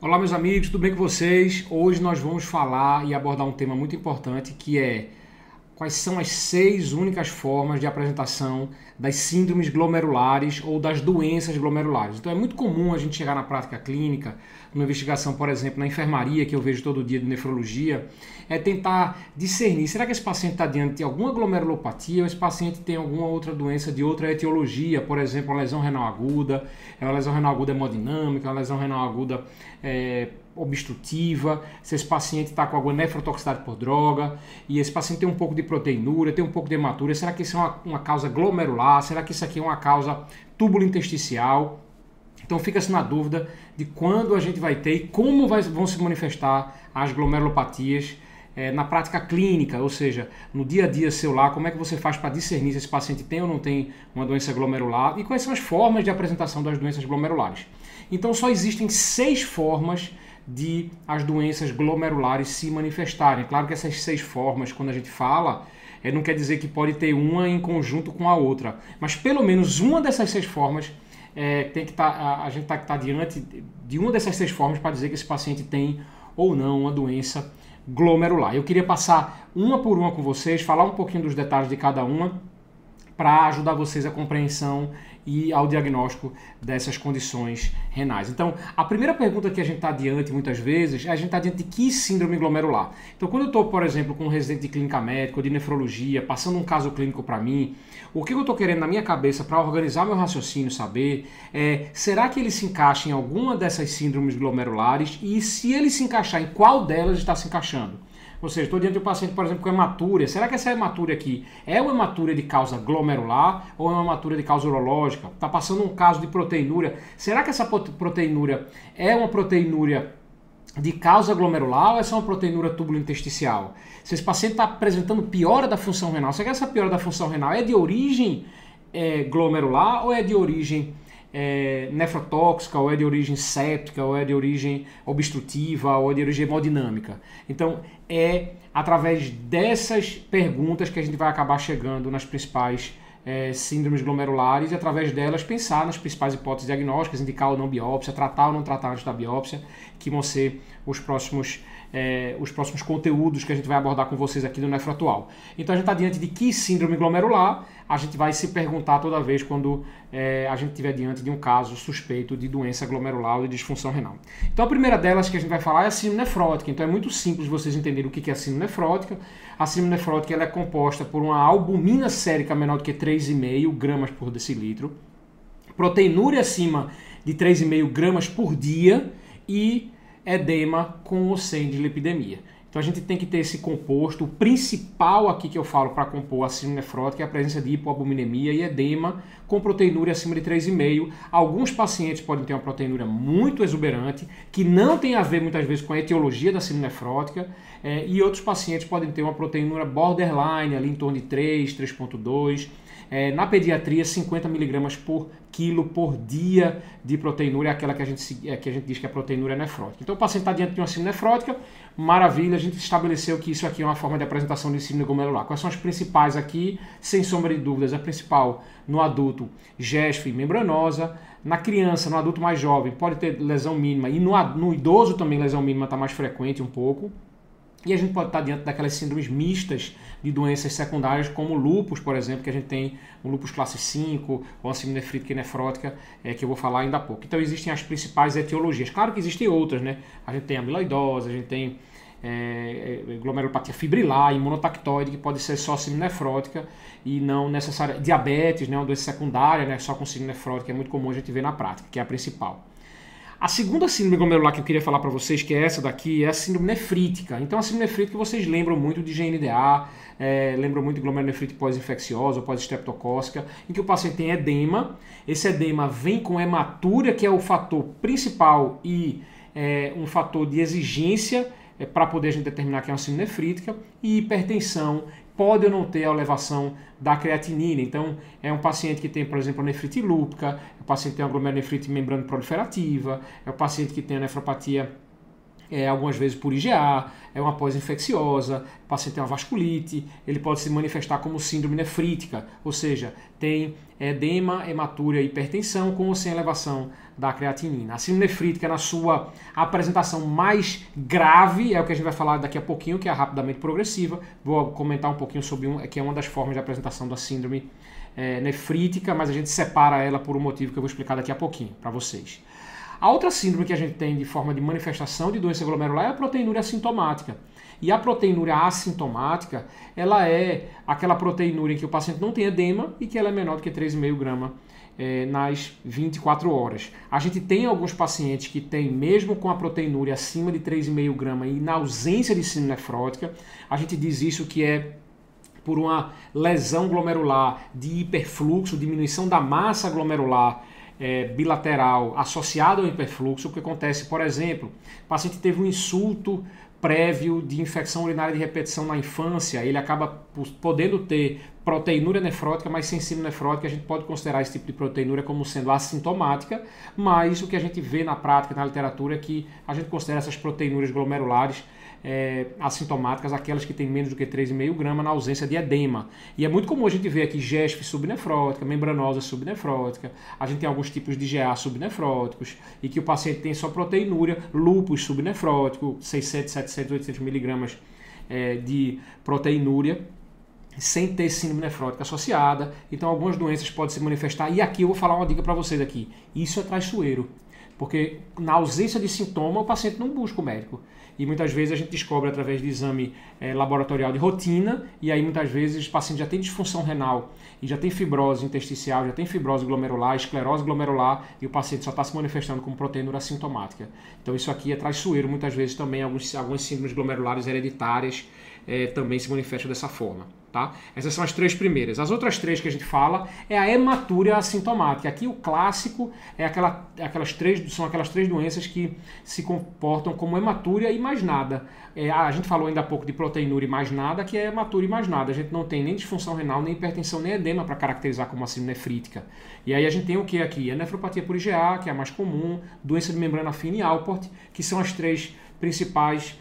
Olá, meus amigos, tudo bem com vocês? Hoje nós vamos falar e abordar um tema muito importante que é quais são as seis únicas formas de apresentação das síndromes glomerulares ou das doenças glomerulares. Então é muito comum a gente chegar na prática clínica, numa investigação, por exemplo, na enfermaria, que eu vejo todo dia de nefrologia, é tentar discernir, será que esse paciente está diante de alguma glomerulopatia ou esse paciente tem alguma outra doença de outra etiologia, por exemplo, uma lesão renal aguda, é uma lesão renal aguda hemodinâmica, uma lesão renal aguda é, obstrutiva, se esse paciente está com alguma nefrotoxicidade por droga, e esse paciente tem um pouco de proteinúria, tem um pouco de hematúria, será que isso é uma, uma causa glomerular? Será que isso aqui é uma causa túbulo intersticial? Então fica-se na dúvida de quando a gente vai ter e como vai, vão se manifestar as glomerulopatias é, na prática clínica, ou seja, no dia a dia seu lá, como é que você faz para discernir se esse paciente tem ou não tem uma doença glomerular e quais são as formas de apresentação das doenças glomerulares. Então só existem seis formas de as doenças glomerulares se manifestarem. Claro que essas seis formas, quando a gente fala, é, não quer dizer que pode ter uma em conjunto com a outra, mas pelo menos uma dessas seis formas é, tem que tá, a, a gente está tá diante de uma dessas seis formas para dizer que esse paciente tem ou não uma doença glomerular. Eu queria passar uma por uma com vocês, falar um pouquinho dos detalhes de cada uma para ajudar vocês a compreensão e ao diagnóstico dessas condições renais. Então, a primeira pergunta que a gente está diante muitas vezes é a gente está diante de que síndrome glomerular. Então, quando eu estou, por exemplo, com um residente de clínica médica ou de nefrologia, passando um caso clínico para mim, o que eu estou querendo na minha cabeça para organizar meu raciocínio, saber, é será que ele se encaixa em alguma dessas síndromes glomerulares e se ele se encaixar, em qual delas está se encaixando? Ou seja, estou diante de um paciente, por exemplo, com hematúria. Será que essa hematúria aqui é uma hematúria de causa glomerular ou é uma hematúria de causa urológica? Está passando um caso de proteinúria. Será que essa proteinúria é uma proteinúria de causa glomerular ou é só uma proteinúria intersticial? Se esse paciente está apresentando piora da função renal, será que essa piora da função renal é de origem é, glomerular ou é de origem é, nefrotóxica, ou é de origem séptica, ou é de origem obstrutiva, ou é de origem hemodinâmica. Então, é através dessas perguntas que a gente vai acabar chegando nas principais é, síndromes glomerulares e através delas pensar nas principais hipóteses diagnósticas, indicar ou não biópsia, tratar ou não tratar antes da biópsia, que vão ser os próximos é, os próximos conteúdos que a gente vai abordar com vocês aqui no Nefro Atual. Então a gente está diante de que síndrome glomerular? A gente vai se perguntar toda vez quando é, a gente estiver diante de um caso suspeito de doença glomerular ou de disfunção renal. Então a primeira delas que a gente vai falar é a síndrome nefrótica. Então é muito simples vocês entenderem o que é a síndrome nefrótica. A síndrome nefrótica ela é composta por uma albumina sérica menor do que 3,5 gramas por decilitro, proteinúria acima de 3,5 gramas por dia e edema com ou sem dislipidemia. Então a gente tem que ter esse composto. O principal aqui que eu falo para compor a síndrome nefrótica é a presença de hipoalbuminemia e edema com proteinúria acima de 3,5. Alguns pacientes podem ter uma proteinúria muito exuberante, que não tem a ver muitas vezes com a etiologia da síndrome nefrótica, é, e outros pacientes podem ter uma proteinúria borderline, ali em torno de 3, 3,2 é, na pediatria, 50 miligramas por quilo por dia de proteinúria, aquela que a gente, é, que a gente diz que é proteinúria nefrótica. Então o paciente está diante de uma síndrome nefrótica, maravilha, a gente estabeleceu que isso aqui é uma forma de apresentação de síndrome glomerular. Quais são as principais aqui? Sem sombra de dúvidas, a principal no adulto, GESF membranosa, na criança, no adulto mais jovem, pode ter lesão mínima, e no, no idoso também lesão mínima está mais frequente um pouco. E a gente pode estar diante daquelas síndromes mistas de doenças secundárias, como lupus, por exemplo, que a gente tem um lupus classe 5, ou a síndrome nefrítica e nefrótica, é, que eu vou falar ainda há pouco. Então existem as principais etiologias. Claro que existem outras, né? A gente tem amiloidose, a gente tem é, é, glomerulopatia fibrilar, imunotactoide, que pode ser só síndrome nefrótica e não necessariamente diabetes, né, uma doença secundária, né, só com síndrome nefrótica, é muito comum a gente ver na prática, que é a principal. A segunda síndrome glomerular que eu queria falar para vocês, que é essa daqui, é a síndrome nefrítica. Então, a síndrome nefrítica vocês lembram muito de GNDA, é, lembram muito de glomerulonefrite pós-infecciosa pós-estreptocócica, em que o paciente tem edema. Esse edema vem com hematúria, que é o fator principal e é, um fator de exigência é, para poder a gente determinar que é uma síndrome nefrítica, e hipertensão, pode ou não ter a elevação da creatinina. Então, é um paciente que tem, por exemplo, nefrite lúpica, é um paciente que tem glomerulonefrite membrana proliferativa, é um paciente que tem a nefropatia é, algumas vezes por IgA, é uma pós-infecciosa, o paciente tem uma vasculite, ele pode se manifestar como síndrome nefrítica, ou seja, tem edema, hematúria, hipertensão com ou sem elevação da creatinina. A síndrome nefrítica, na sua apresentação mais grave, é o que a gente vai falar daqui a pouquinho, que é rapidamente progressiva. Vou comentar um pouquinho sobre um, que é uma das formas de apresentação da síndrome é, nefrítica, mas a gente separa ela por um motivo que eu vou explicar daqui a pouquinho para vocês. A outra síndrome que a gente tem de forma de manifestação de doença glomerular é a proteinúria assintomática. E a proteinúria assintomática, ela é aquela proteinúria em que o paciente não tem edema e que ela é menor do que 3,5 gramas é, nas 24 horas. A gente tem alguns pacientes que têm, mesmo com a proteinúria acima de 3,5 gramas e na ausência de síndrome nefrótica, a gente diz isso que é por uma lesão glomerular de hiperfluxo, diminuição da massa glomerular é, bilateral associado ao hiperfluxo, o que acontece, por exemplo, o paciente teve um insulto prévio de infecção urinária de repetição na infância, ele acaba podendo ter proteinúria nefrótica, mas sem síndrome nefrótica, a gente pode considerar esse tipo de proteinúria como sendo assintomática, mas o que a gente vê na prática, na literatura, é que a gente considera essas proteinúrias glomerulares é, assintomáticas, aquelas que têm menos do que 3,5 gramas na ausência de edema. E é muito comum a gente ver aqui GESP subnefrótica, membranosa subnefrótica, a gente tem alguns tipos de GA subnefróticos, e que o paciente tem só proteinúria, lúpus subnefrótico, 600, 700, 800 miligramas é, de proteinúria, sem ter síndrome nefrótica associada. Então algumas doenças podem se manifestar. E aqui eu vou falar uma dica para vocês aqui. Isso é traiçoeiro. Porque na ausência de sintoma, o paciente não busca o médico. E muitas vezes a gente descobre através de exame é, laboratorial de rotina, e aí muitas vezes o paciente já tem disfunção renal, e já tem fibrose intersticial, já tem fibrose glomerular, esclerose glomerular, e o paciente só está se manifestando com proteína assintomática. Então isso aqui é traiçoeiro, muitas vezes também alguns, algumas síndromes glomerulares hereditárias é, também se manifestam dessa forma. Tá? Essas são as três primeiras. As outras três que a gente fala é a hematúria assintomática. Aqui o clássico é aquela, aquelas três, são aquelas três doenças que se comportam como hematúria e mais nada. É, a gente falou ainda há pouco de proteinúria e mais nada, que é hematúria e mais nada. A gente não tem nem disfunção renal, nem hipertensão, nem edema para caracterizar como assim nefrítica. E aí a gente tem o que aqui? A nefropatia por IgA, que é a mais comum, doença de membrana fina e Alport, que são as três principais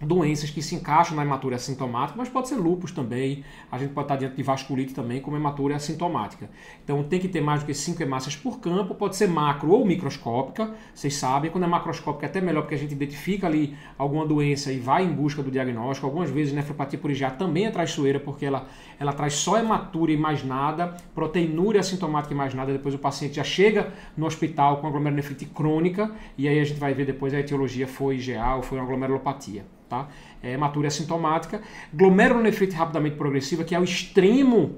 doenças que se encaixam na hematúria assintomática, mas pode ser lúpus também, a gente pode estar diante de vasculite também como hematúria assintomática. Então tem que ter mais do que 5 hemácias por campo, pode ser macro ou microscópica, vocês sabem, quando é macroscópica é até melhor porque a gente identifica ali alguma doença e vai em busca do diagnóstico. Algumas vezes nefropatia por também é traiçoeira porque ela, ela traz só hematúria e mais nada, proteinúria assintomática e mais nada, depois o paciente já chega no hospital com aglomerulonefrite crônica e aí a gente vai ver depois a etiologia foi IgA ou foi uma glomerulopatia tá? É hematúria assintomática, glomerulonefrite rapidamente progressiva, que é o extremo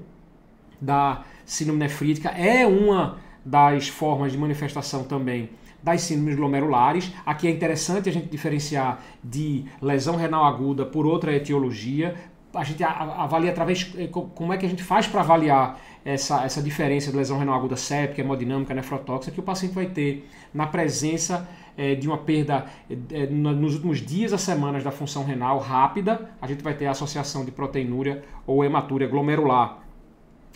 da síndrome nefrítica, é uma das formas de manifestação também das síndromes glomerulares. Aqui é interessante a gente diferenciar de lesão renal aguda por outra etiologia. A gente avalia através. Eh, como é que a gente faz para avaliar essa, essa diferença de lesão renal aguda séptica, hemodinâmica, nefrotóxica, que o paciente vai ter na presença é, de uma perda é, nos últimos dias a semanas da função renal rápida, a gente vai ter a associação de proteinúria ou hematúria glomerular.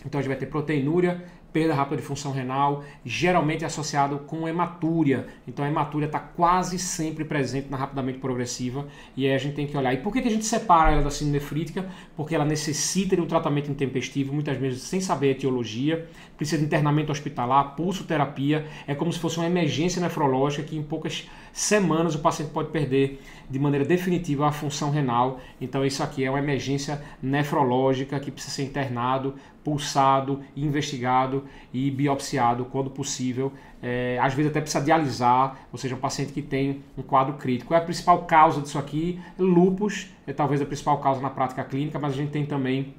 Então a gente vai ter proteinúria, perda rápida de função renal, geralmente associado com hematúria. Então a hematúria está quase sempre presente na rapidamente progressiva e aí a gente tem que olhar. E por que, que a gente separa ela da síndrome nefrítica? Porque ela necessita de um tratamento intempestivo, muitas vezes sem saber a etiologia, precisa de internamento hospitalar, pulsoterapia, é como se fosse uma emergência nefrológica que em poucas semanas o paciente pode perder de maneira definitiva a função renal. Então isso aqui é uma emergência nefrológica que precisa ser internado, pulsado, investigado e biopsiado quando possível. É, às vezes até precisa dialisar, ou seja, um paciente que tem um quadro crítico. É a principal causa disso aqui? Lupus é talvez a principal causa na prática clínica, mas a gente tem também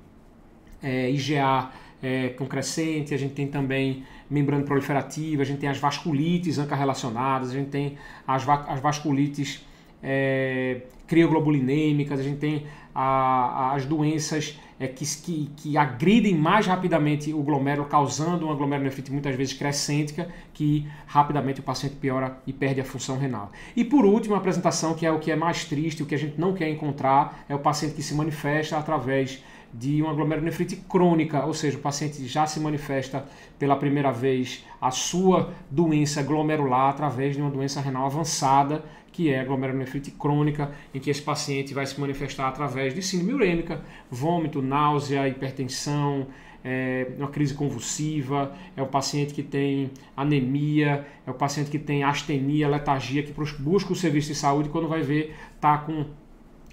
é, IgA é, com crescente, a gente tem também membrana proliferativa, a gente tem as vasculites ancarrelacionadas, a gente tem as, va as vasculites é, crioglobulinêmicas, a gente tem a, as doenças é, que, que, que, agridem mais rapidamente o glomérulo, causando uma glomerulonefrite muitas vezes crescêntica, que rapidamente o paciente piora e perde a função renal. E por último, a apresentação, que é o que é mais triste, o que a gente não quer encontrar, é o paciente que se manifesta através de uma glomerulonefrite crônica, ou seja, o paciente já se manifesta pela primeira vez a sua doença glomerular através de uma doença renal avançada, que é a glomerulonefrite crônica, em que esse paciente vai se manifestar através de síndrome urêmica, vômito, náusea, hipertensão, é uma crise convulsiva, é o paciente que tem anemia, é o paciente que tem astenia, letargia, que busca o serviço de saúde quando vai ver está com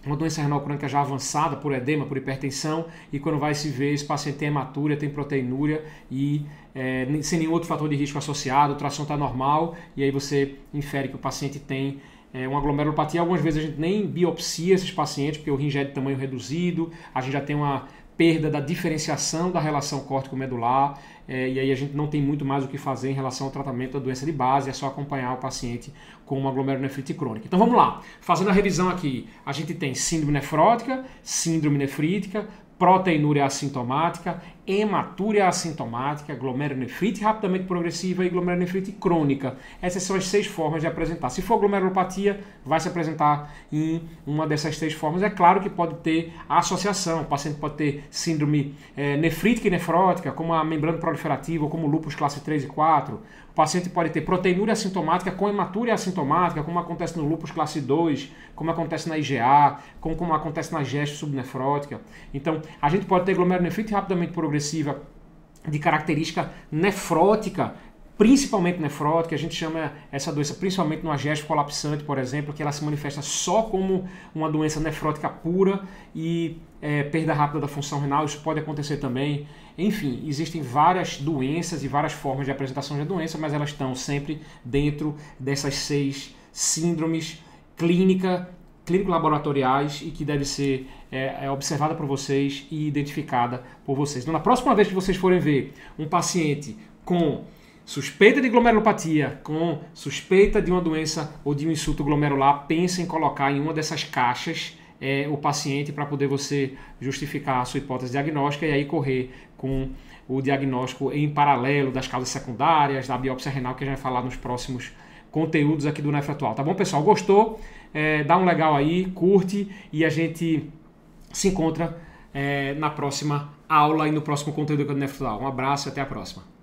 uma doença renal crônica já avançada por edema, por hipertensão, e quando vai se ver, esse paciente tem hematúria, tem proteinúria e é, sem nenhum outro fator de risco associado, o tração está normal, e aí você infere que o paciente tem é, uma glomerulopatia. Algumas vezes a gente nem biopsia esses pacientes, porque o rim já é de tamanho reduzido, a gente já tem uma perda da diferenciação da relação córtico-medular, é, e aí a gente não tem muito mais o que fazer em relação ao tratamento da doença de base, é só acompanhar o paciente com uma glomerulonefrite crônica. Então vamos lá, fazendo a revisão aqui, a gente tem síndrome nefrótica, síndrome nefrítica, proteinúria assintomática, hematúria assintomática, glomerulonefrite rapidamente progressiva e glomerulonefrite crônica. Essas são as seis formas de apresentar. Se for glomerulopatia, vai se apresentar em uma dessas três formas. É claro que pode ter associação. O paciente pode ter síndrome é, nefrítica e nefrótica, como a membrana proliferativa, ou como lúpus classe 3 e 4. O paciente pode ter proteinúria assintomática com hematúria assintomática, como acontece no lúpus classe 2, como acontece na IgA, como, como acontece na gesto subnefrótica. Então, a gente pode ter glomerulonefrite rapidamente progressiva de característica nefrótica, principalmente nefrótica, a gente chama essa doença principalmente no agéstico colapsante, por exemplo, que ela se manifesta só como uma doença nefrótica pura e é, perda rápida da função renal, isso pode acontecer também. Enfim, existem várias doenças e várias formas de apresentação da doença, mas elas estão sempre dentro dessas seis síndromes clínica clínico-laboratoriais e que deve ser é, é, observada por vocês e identificada por vocês. Então, na próxima vez que vocês forem ver um paciente com suspeita de glomerulopatia, com suspeita de uma doença ou de um insulto glomerular, pense em colocar em uma dessas caixas é, o paciente para poder você justificar a sua hipótese diagnóstica e aí correr com o diagnóstico em paralelo das causas secundárias, da biópsia renal, que a gente vai falar nos próximos conteúdos aqui do Nefro Atual. Tá bom, pessoal? Gostou? É, dá um legal aí, curte e a gente se encontra é, na próxima aula e no próximo conteúdo do Nefro Atual. Um abraço e até a próxima.